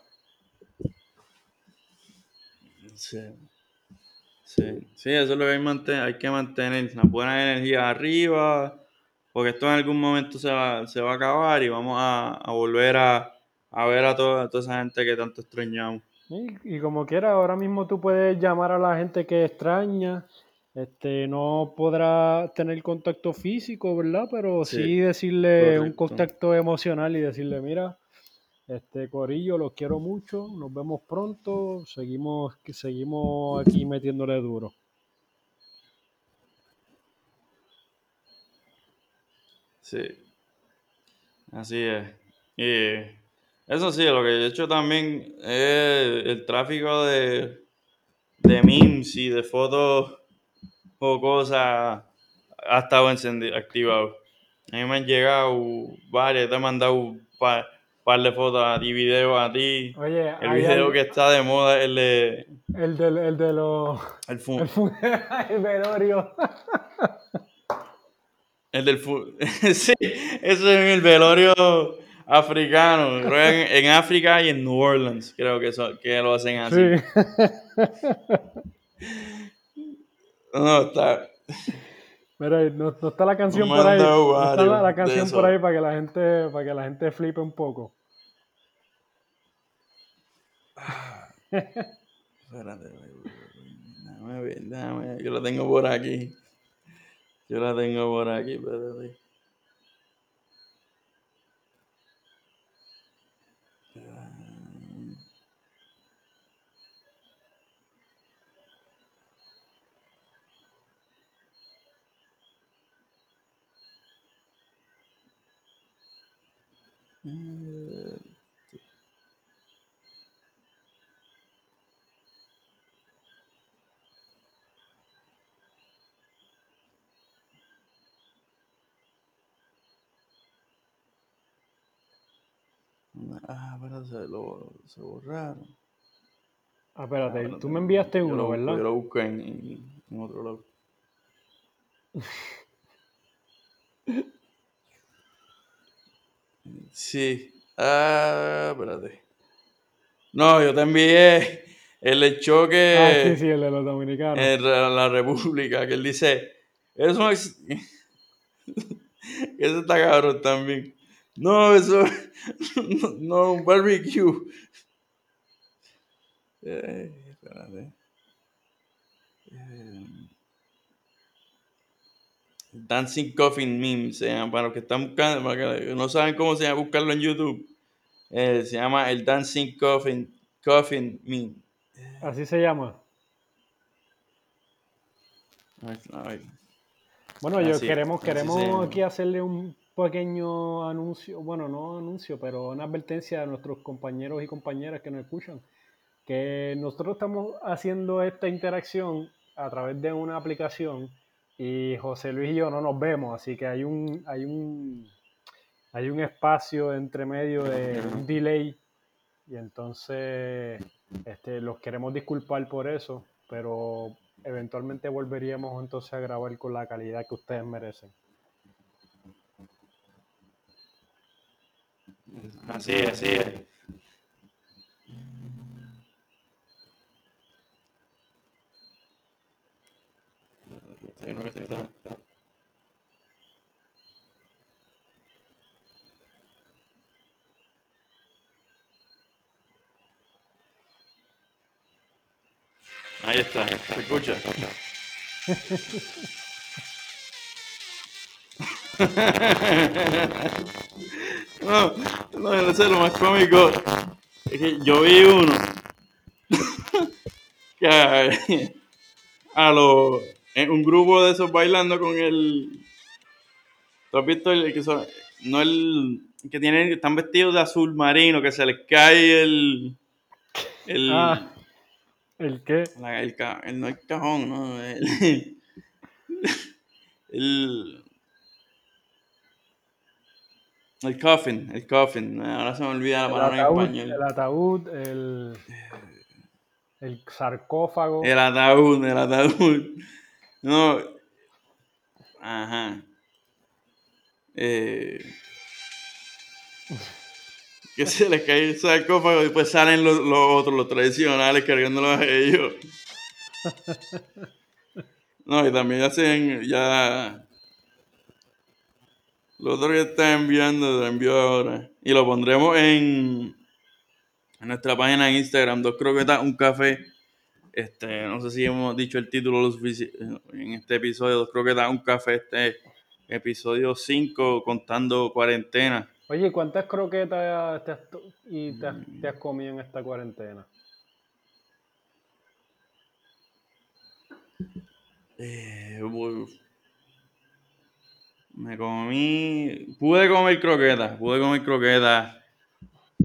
Sí. Sí, sí, eso es lo que hay, que mantener, la buena energía arriba, porque esto en algún momento se va, se va a acabar y vamos a, a volver a, a, ver a toda, toda, esa gente que tanto extrañamos. Y, y como quiera, ahora mismo tú puedes llamar a la gente que extraña, este, no podrá tener contacto físico, ¿verdad? Pero sí, decirle un contacto emocional y decirle, mira, este Corillo, los quiero mucho, nos vemos pronto, seguimos, seguimos aquí metiéndole duro. Sí, así es. Y eso sí, lo que he hecho también es el tráfico de, de memes y de fotos o cosas ha estado encendido, activado. A mí me han llegado varias, te he mandado par de fotos a ti, videos a ti. Oye, el video que está de moda es el de. El de, el de los. El, fun... el, velorio. El del fun... sí, eso es el velorio africano. en, en, África y en New Orleans, creo que, eso, que lo hacen así. No, está. Mira, no, está la canción por ahí. No está la, canción por ahí para que la gente, para que la gente flipe un poco. Espérate, déjame ver, déjame, yo la tengo por aquí. Yo la tengo por aquí, espérate. Ah, pero se, lo, se borraron. Ah, espérate, ah, tú me enviaste uno, ¿verdad? Yo lo busqué en, en otro lado. Sí. Ah, espérate. No, yo te envié el choque. Ah, sí, sí, el de los dominicanos. En la República, que él dice. Eso es. eso está cabrón también. No, eso. No, un barbecue. Eh, espérate. Eh, Dancing Coffin Meme se llama, para los que están buscando, para que no saben cómo se llama, buscarlo en YouTube. Eh, se llama el Dancing Coffin, Coffin Meme. Así se llama. Bueno, yo queremos, queremos aquí hacerle un pequeño anuncio, bueno, no anuncio, pero una advertencia a nuestros compañeros y compañeras que nos escuchan, que nosotros estamos haciendo esta interacción a través de una aplicación y José Luis y yo no nos vemos, así que hay un, hay un, hay un espacio entre medio de un delay y entonces este, los queremos disculpar por eso, pero eventualmente volveríamos entonces a grabar con la calidad que ustedes merecen. Así es, así es. Ahí está, se escucha. no, no, no sé, lo más cómico es que yo vi uno que a, a los en un grupo de esos bailando con el. ¿Tú has visto el que son, no el que tienen, están vestidos de azul marino, que se les cae el. El. Ah, ¿El qué? la- el, el- no el cajón, no. El. el el coffin, el coffin. Ahora se me olvida la palabra en español. el ataúd, el, el sarcófago. El ataúd, el ataúd. No. Ajá. Eh, que se les cae el sarcófago y después salen los, los otros, los tradicionales, cargándolos a ellos. No, y también hacen ya. Lo otro que está enviando, lo envió ahora. Y lo pondremos en, en nuestra página de Instagram, dos croquetas, un café. Este, no sé si hemos dicho el título lo suficiente en este episodio, dos croquetas, un café, este episodio 5, contando cuarentena. Oye, ¿cuántas croquetas te has, y te has, te has comido en esta cuarentena? Eh, me comí, pude comer croquetas, pude comer croquetas,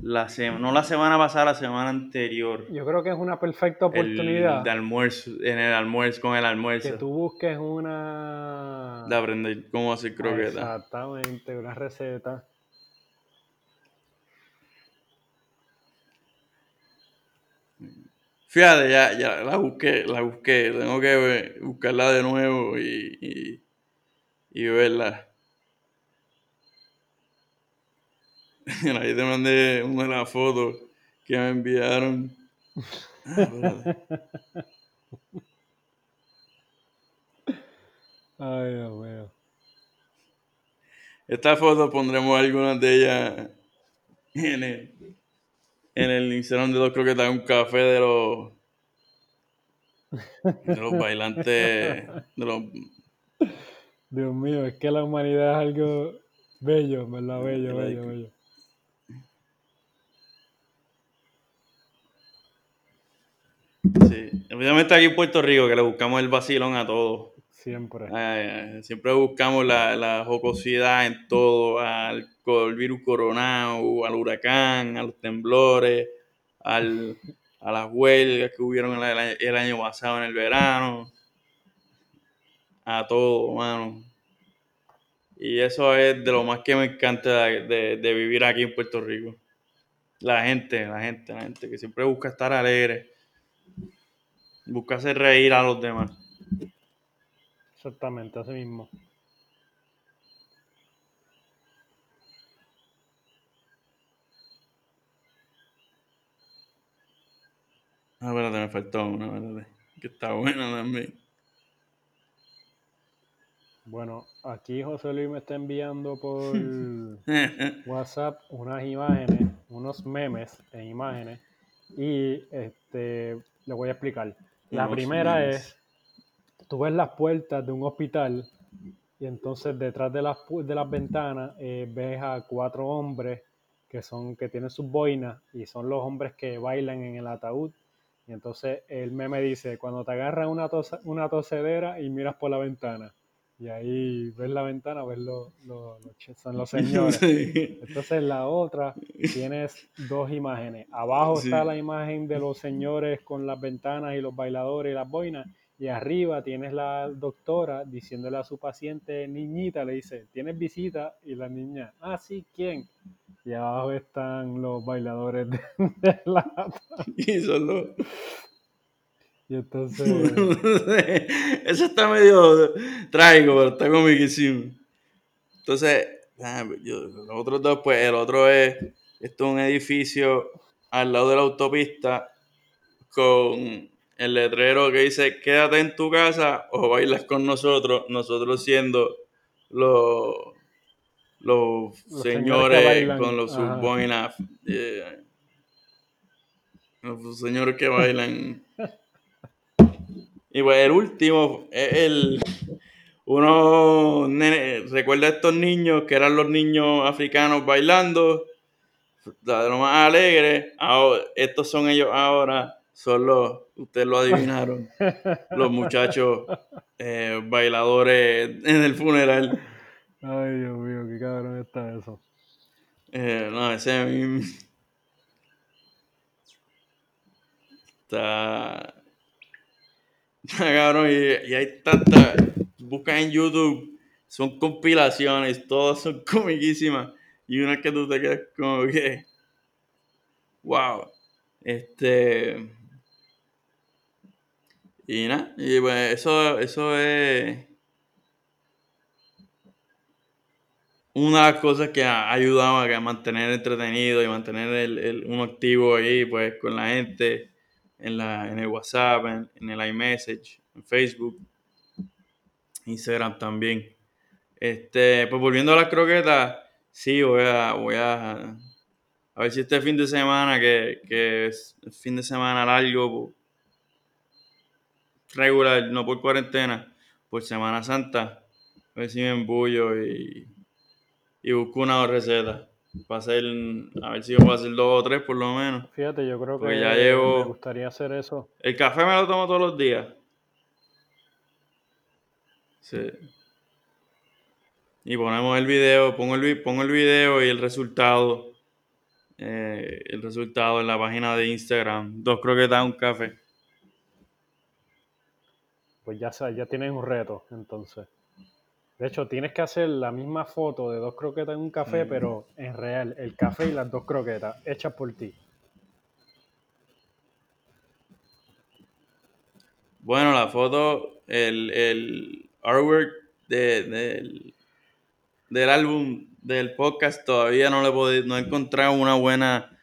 la sema- no la semana pasada, la semana anterior. Yo creo que es una perfecta El oportunidad de almuerzo, en el almuerzo, con el que almuerzo, tú busques una... de aprender cómo hacer croquetas. Exactamente, una receta. Fíjate, ya, ya la busqué, la busqué. Tengo que buscarla de nuevo y, y, y verla. Mira, Ahí te mandé una de las fotos que me enviaron. Ah. Ay, Dios mío. Esta foto pondremos algunas de ellas en el, en el Instagram de dos croquetas, un café de los de los bailantes, de los Dios mío, es que la humanidad es algo bello, ¿verdad? Bello, bello, bello. Sí. Obviamente aquí en Puerto Rico que le buscamos el vacilón a todos. Siempre. Eh, siempre buscamos la, la jocosidad en todo, al, al virus coronado, al huracán, a los temblores, al, a las huelgas que hubieron el, el- el año pasado en el verano, a todo, mano. Y eso es de lo más que me encanta de, de- de vivir aquí en Puerto Rico. La gente, la gente, la gente que siempre busca estar alegre, busca hacer reír a los demás. Exactamente, así mismo. Ah, espérate, me faltó una, espérate. Que está buena también. Bueno, aquí José Luis me está enviando por WhatsApp unas imágenes, unos memes en imágenes. Y este le voy a explicar. La primera es, tú ves las puertas de un hospital y entonces detrás de las, de las ventanas eh, ves a cuatro hombres que son que tienen sus boinas y son los hombres que bailan en el ataúd. Y entonces el meme dice, cuando te agarras una, tos- una tosedera y miras por la ventana. Y ahí ves la ventana, ves los, los- los son los señores. Sí. Entonces la otra tienes dos imágenes. Abajo Sí. está la imagen de los señores con las ventanas y los bailadores y las boinas. Y arriba tienes la doctora diciéndole a su paciente niñita, le dice, ¿tienes visita? Y la niña, ah, sí, ¿quién? Y abajo están los bailadores de, de la... Y solo. Y entonces, Eso está medio trágico, pero está comiquísimo. Entonces, ah, yo- los otros dos, pues el otro es, esto es un edificio al lado de la autopista con el letrero que dice quédate en tu casa o bailas con nosotros, nosotros siendo los, los, Los señores con los ajá. sus boinas, eh, los señores que bailan. Y pues el último es el. Uno nene, recuerda a estos niños que eran los niños africanos bailando, de lo más alegre. Ahora, estos son ellos ahora, son los, ustedes lo adivinaron, los muchachos eh, bailadores en el funeral. Ay, Dios mío, qué cabrón está eso. Eh, no, ese a mí está, está cabrón y, hay tantas, busca en YouTube, son compilaciones, todas son comiquísimas y una que tú te quedas como que, wow, este, y nada, y pues eso, eso es una de las cosas que ha ayudado a mantener entretenido y mantener el, el- uno activo ahí, pues, con la gente, en, la, en el WhatsApp, en, el iMessage, en Facebook, Instagram también. Este, pues volviendo a las croquetas, sí, voy a, voy a, a ver si este fin de semana, que, que es fin de semana largo, regular, no por cuarentena, por Semana Santa, a ver si me embullo y, y busco una receta. Para hacer, a ver si puedo hacer dos o tres por lo menos. Fíjate, yo creo Porque que ya llevo- me gustaría hacer eso. El café me lo tomo todos los días. Sí. Y ponemos el video, pongo el, pongo el video y el resultado. eh, el resultado en la página de Instagram. Dos croquetas, un café. Pues ya, ya tienes un reto, entonces. De hecho, tienes que hacer la misma foto de dos croquetas en un café, Mm. pero en real, el café y las dos croquetas, hechas por ti. Bueno, la foto, el, el artwork de- del, del álbum, del podcast, todavía no le he podido, no he encontrado una buena,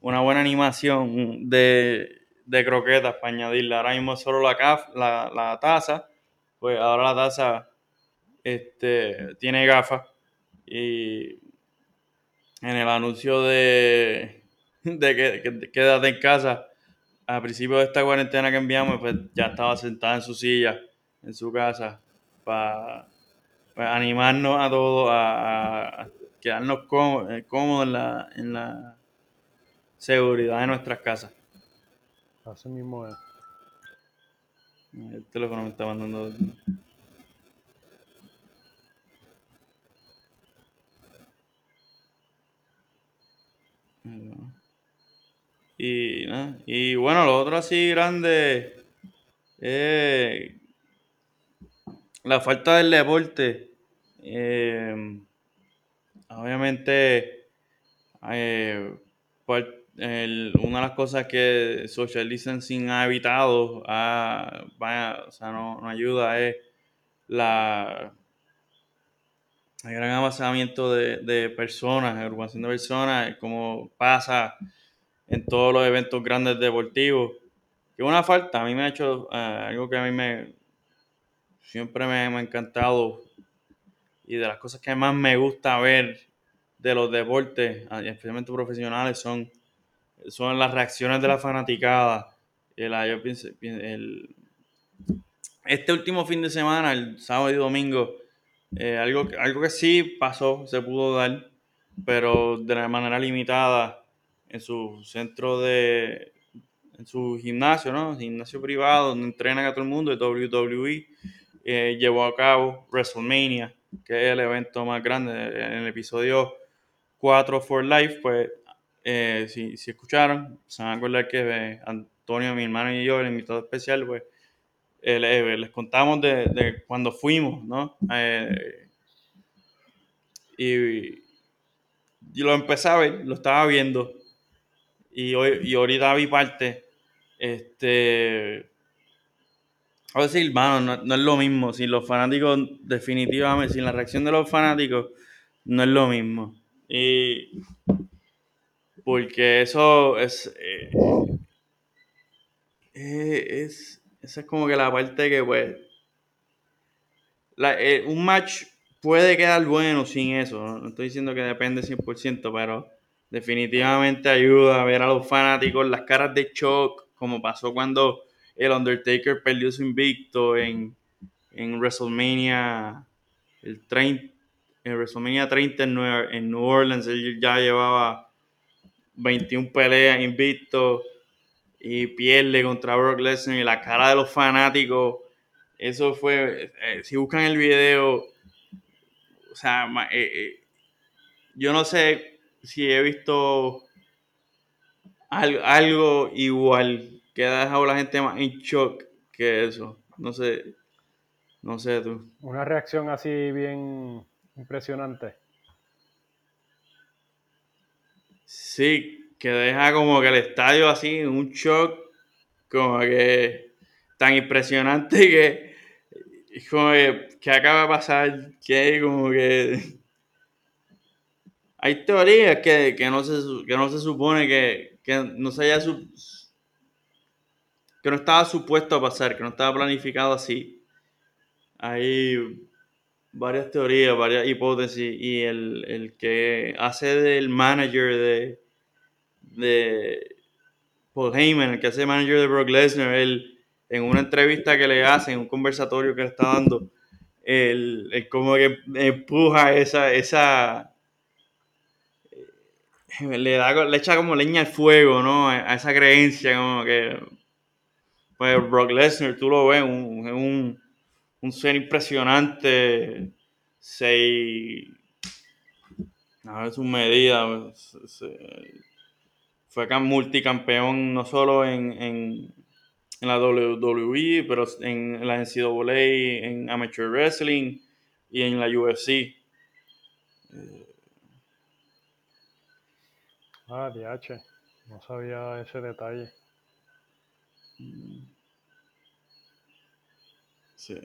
una buena animación de, de croquetas para añadirle. Ahora mismo solo la, caf, la, la taza, pues ahora la taza este, tiene gafas y en el anuncio de, de que, que- quédate en casa, al principio de esta cuarentena que enviamos, pues ya estaba sentada en su silla, en su casa, para animarnos a todos a, a quedarnos cómodos, eh, cómodos en la, en la seguridad de nuestras casas. Así mismo es. El teléfono me está mandando. Y. Y bueno, lo otro así grande es la falta del deporte. Eh, obviamente, eh, una de las cosas que social distancing ha evitado, vaya, o sea, no ayuda, es la, el gran avanzamiento de, de personas, agrupación de personas, como pasa en todos los eventos grandes deportivos. Que una falta, a mí me ha hecho eh, algo que a mí me siempre me, me ha encantado y de las cosas que más me gusta ver de los deportes, ah, especialmente profesionales, son, son las reacciones de la fanaticada. El, ah, este último fin de semana, el sábado y domingo, eh, algo, algo que sí pasó, se pudo dar, pero de la manera limitada en su centro de, en su gimnasio, ¿no? Gimnasio privado donde entrenan a todo el mundo, de WWE, eh, llevó a cabo WrestleMania, que es el evento más grande. En el episodio 4 for Life, pues, eh, si, si escucharon, se van a acordar que eh, Antonio, mi hermano y yo, el invitado especial, pues, eh, le- les contamos de, de cuando fuimos, ¿no? Eh, y, y lo empecé a ver, lo estaba viendo, y, hoy, y ahorita vi parte, este... A decir, mano, no, es lo mismo. Sin los fanáticos, definitivamente, sin la reacción de los fanáticos, no es lo mismo. Y porque eso es, eh, eh, es, esa es como que la parte que, pues, eh, un match puede quedar bueno sin eso. No, estoy diciendo que depende 100%, pero definitivamente ayuda a ver a los fanáticos las caras de shock, como pasó cuando el Undertaker perdió su invicto en, en WrestleMania el 30, en WrestleMania 30 en, Nueva- en New Orleans. Él ya llevaba 21 peleas invicto y pierde contra Brock Lesnar y la cara de los fanáticos Eso fue, eh, si buscan el video, o sea, eh, eh, yo no sé si he visto algo, algo igual que ha dejado a la gente más en shock que eso. No sé, no sé tú. Una reacción así bien impresionante. Sí, que deja como que el estadio así, un shock, como que tan impresionante que, como que, acaba de pasar, que como que hay teorías que, no, se, que no se supone que, que no se haya que no estaba supuesto a pasar, que no estaba planificado así. Hay varias teorías, varias hipótesis y el, el que hace del manager de, de Paul Heyman, el que hace manager de Brock Lesnar, él en una entrevista que le hace, en un conversatorio que le está dando, él, como que empuja esa, esa le, da, le echa como leña al fuego, ¿no? A, esa creencia, como que pues Brock Lesnar, tú lo ves, un, un, un ser impresionante, seis, a su medida, fue multicampeón no solo en, en, en, la WWE, pero en la NCAA, en Amateur Wrestling y en la UFC. Ah, DH, no sabía ese detalle. Sí.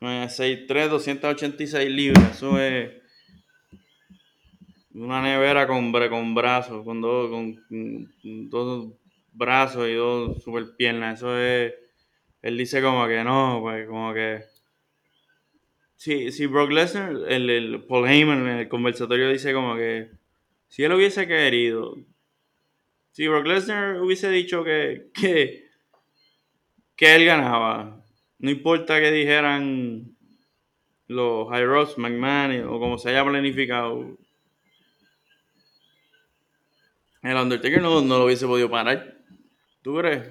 6'3, 286 libras. Eso es una nevera con, con brazos, con dos, con, dos brazos y dos super piernas. Eso es. Él dice como que no, pues como que. Si, si Brock Lesnar, el, el Paul Heyman en el conversatorio dice como que si él hubiese querido, si Brock Lesnar hubiese dicho que, que, que él ganaba, no importa que dijeran los High Ross, McMahon o como se haya planificado, el Undertaker no, no lo hubiese podido parar. ¿Tú crees?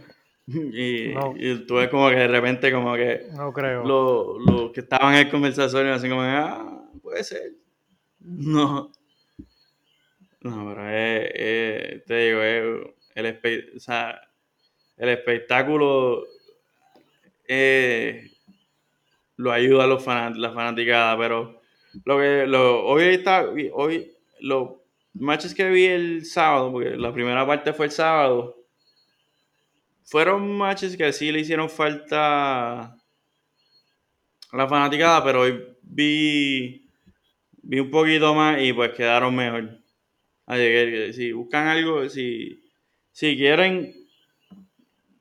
Y, tú ves como que de repente como que no creo. Los, que estaban en el conversación así como ah, puede ser. No. No, pero es, te digo, el, o sea, el espectáculo eh, lo ayuda a los la fanaticada, pero lo que lo, hoy está, hoy los matches que vi el sábado, porque la primera parte fue el sábado, fueron matches que sí le hicieron falta la fanaticada, pero hoy vi, vi un poquito más y pues quedaron mejor. si buscan algo, si, si quieren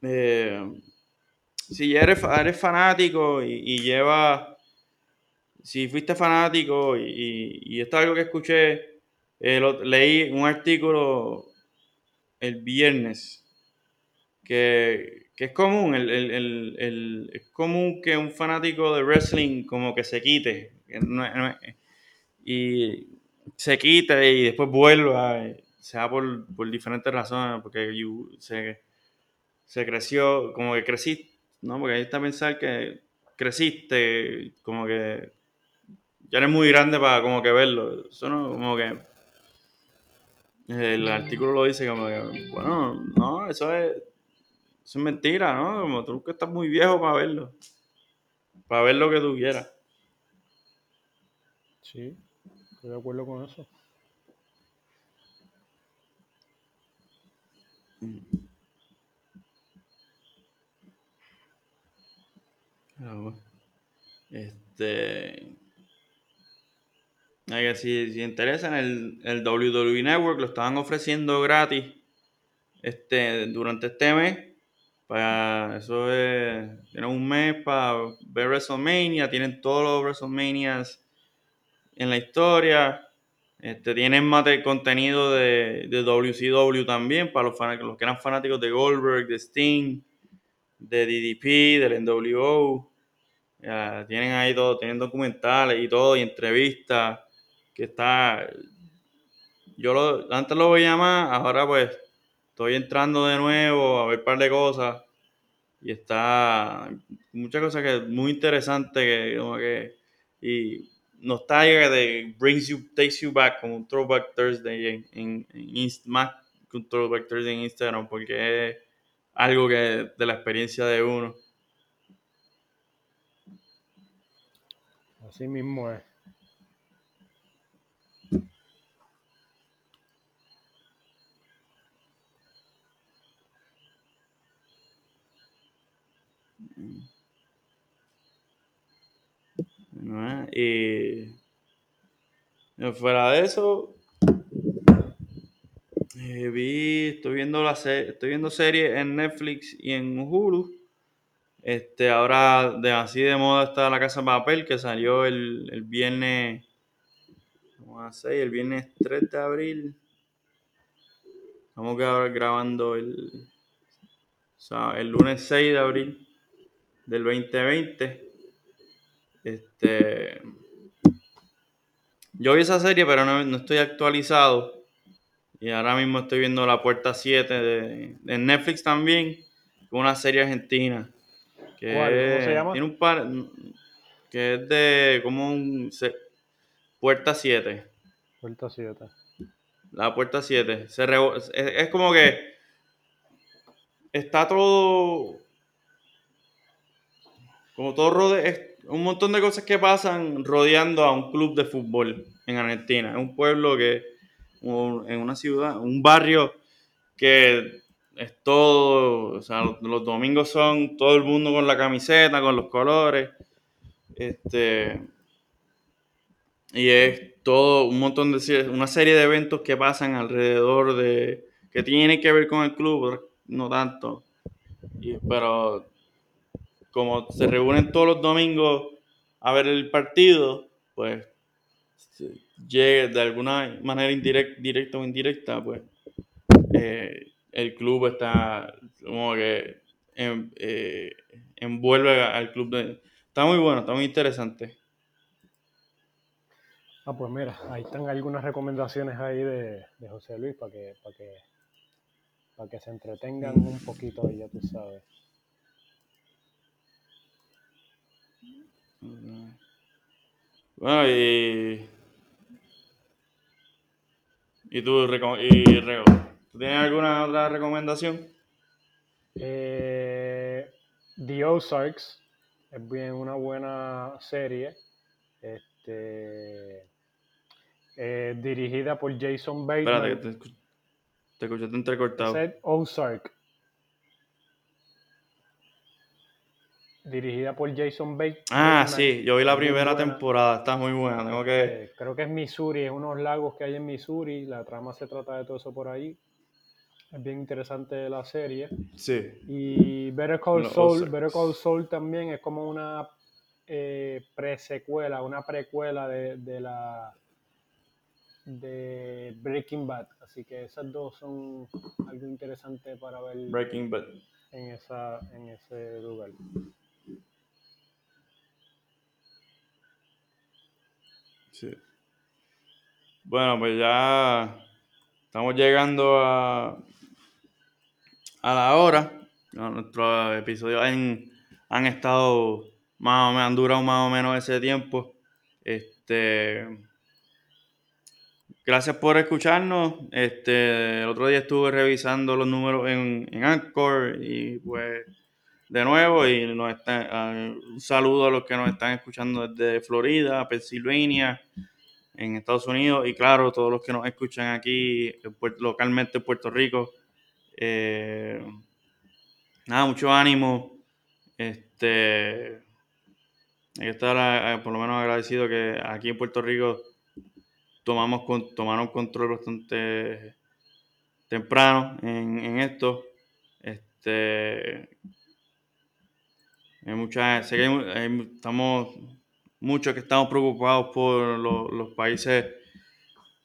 eh, si eres, eres fanático y, y llevas, si fuiste fanático y, y, esto es algo que escuché, eh, leí un artículo el viernes que, es común, el, es común que un fanático de wrestling como que se quite y se quite y después vuelva, sea por, por diferentes razones, porque se, se creció, como que creciste ¿no? Porque ahí está pensar que creciste, como que ya eres muy grande para como que verlo. Eso no, como que el artículo lo dice como que, bueno, no, eso es, eso es mentira, ¿no? Como tú que estás muy viejo para verlo. Para ver lo que tú quieras. Sí, estoy de acuerdo con eso. Este. Si, si interesan el, el WWE Network, lo estaban ofreciendo gratis este, durante este mes. Para eso es, tienen un mes para ver WrestleMania, tienen todos los WrestleManias en la historia. Este, tienen más de contenido de, de WCW también para los, los que eran fanáticos de Goldberg, de Sting, de DDP, del NWO tienen ahí todo, tienen documentales y todo, y entrevistas, que está... Yo lo, antes lo veía más, ahora pues estoy entrando de nuevo a ver un par de cosas. y está muchas cosas que muy interesante que como que y de brings you takes you back como un throwback Thursday en, en, en más que un throwback Thursday en Instagram porque es algo que de la experiencia de uno así mismo es Y fuera de eso, eh, vi, estoy viendo la estoy viendo series en Netflix y en Hulu. Este, ahora de así de moda está La Casa de Papel, que salió el, el viernes, el viernes 3 de abril. Estamos grabando el, el lunes 6 de abril del 2020. Este, yo vi esa serie, pero no, estoy actualizado. Y ahora mismo estoy viendo La Puerta 7 de, Netflix también, una serie argentina. Que. ¿Cómo se llama? Tiene un par. Que es de como un. Puerta 7. Puerta 7. La Puerta 7. Se es como que. Está todo como todo rode, un montón de cosas que pasan rodeando a un club de fútbol en Argentina. Es un pueblo que, en una ciudad, un barrio que es todo, o sea, los, domingos son todo el mundo con la camiseta, con los colores. Este. Y es todo un montón de. Una serie de eventos que pasan alrededor de. que tienen que ver con el club, no tanto. pero como se reúnen todos los domingos a ver el partido, pues llega de alguna manera indirecta, directa o indirecta, pues eh, el club está como que eh, envuelve al club. De, está muy bueno, está muy interesante. Ah, pues mira, ahí están algunas recomendaciones ahí de, José Luis para que, para que, para que se entretengan un poquito, ya tú sabes. Bueno, y. ¿Y tú, y, ¿tú tienes alguna otra recomendación? Eh, The Ozarks es bien una buena serie. Este, eh, dirigida por Jason Bateman. Espérate, te, te escuchaste entrecortado. Ozark. Dirigida por Jason Bateman. Ah, sí, yo vi la primera temporada, está muy buena, tengo que... Eh, creo que es Missouri, es unos lagos que hay en Missouri, la trama se trata de todo eso por ahí. Es bien interesante la serie. Sí. Y Better Call Saul, Better Call Saul también es como una eh, pre-secuela, una precuela de, de la de Breaking Bad, así que esas dos son algo interesante para ver Breaking Bad en esa en ese lugar. Bueno, pues ya estamos llegando a, a la hora. Nuestros episodios han, han estado más o menos, han durado más o menos ese tiempo. Este, gracias por escucharnos. Este, el otro día estuve revisando los números en, en Anchor y pues de nuevo y nos está, ah, un saludo a los que nos están escuchando desde Florida, Pensilvania, en Estados Unidos y claro, todos los que nos escuchan aquí localmente en Puerto Rico. Eh, nada, mucho ánimo. Este, hay que estar eh, por lo menos agradecido que aquí en Puerto Rico tomamos tomaron control bastante temprano en, en esto. Este, hay mucha, sé que estamos muchos que estamos preocupados por los países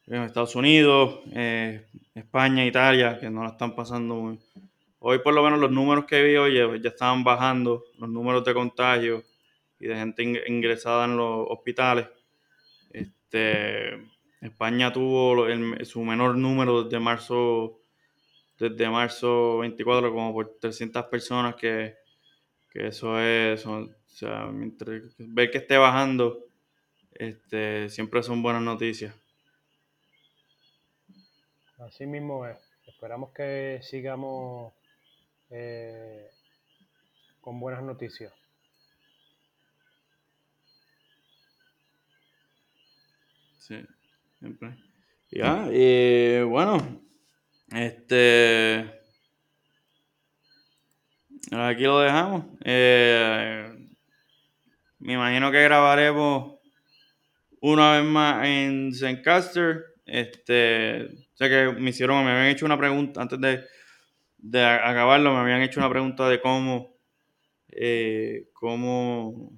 Estados Unidos, eh, España, Italia, que no la están pasando muy. Hoy por lo menos los números que vi hoy ya estaban bajando, los números de contagio y de gente ingresada en los hospitales. Este, España tuvo su menor número desde marzo, desde marzo 24, como por 300 personas que Que eso es, o sea, mientras, ver que esté bajando, este, siempre son buenas noticias. Así mismo es. Esperamos que sigamos eh, con buenas noticias. Sí, siempre. Ya, y bueno, este. Aquí lo dejamos. Eh, me imagino que grabaremos una vez más en Zencaster. Este, sé que me hicieron, me habían hecho una pregunta antes de, de acabarlo, me habían hecho una pregunta de cómo, eh, cómo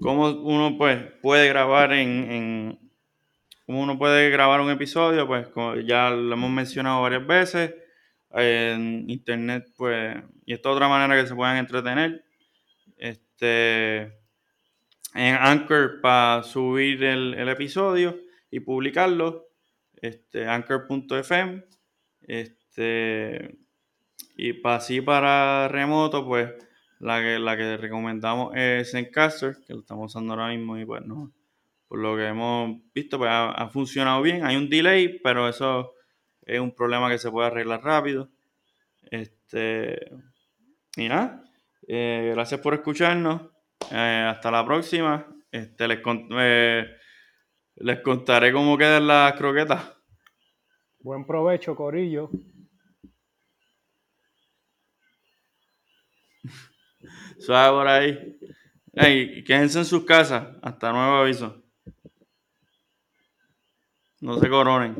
cómo uno pues, puede grabar en, en cómo uno puede grabar un episodio, pues ya lo hemos mencionado varias veces. En internet, pues, y esta otra manera que se puedan entretener. Este, en Anchor para subir el, el, episodio y publicarlo. Este, Anchor.fm. Este, y para así para remoto, pues la que, la que recomendamos es Zencaster, que lo estamos usando ahora mismo y pues por lo que hemos visto, pues ha, funcionado bien. Hay un delay, pero eso es un problema que se puede arreglar rápido. Este, y nada, eh, gracias por escucharnos. Eh, hasta la próxima. Este, les, eh, les contaré cómo quedan las croquetas. Buen provecho, Corillo. Suave por ahí. Hey, quédense en sus casas. Hasta nuevo aviso. No se coronen.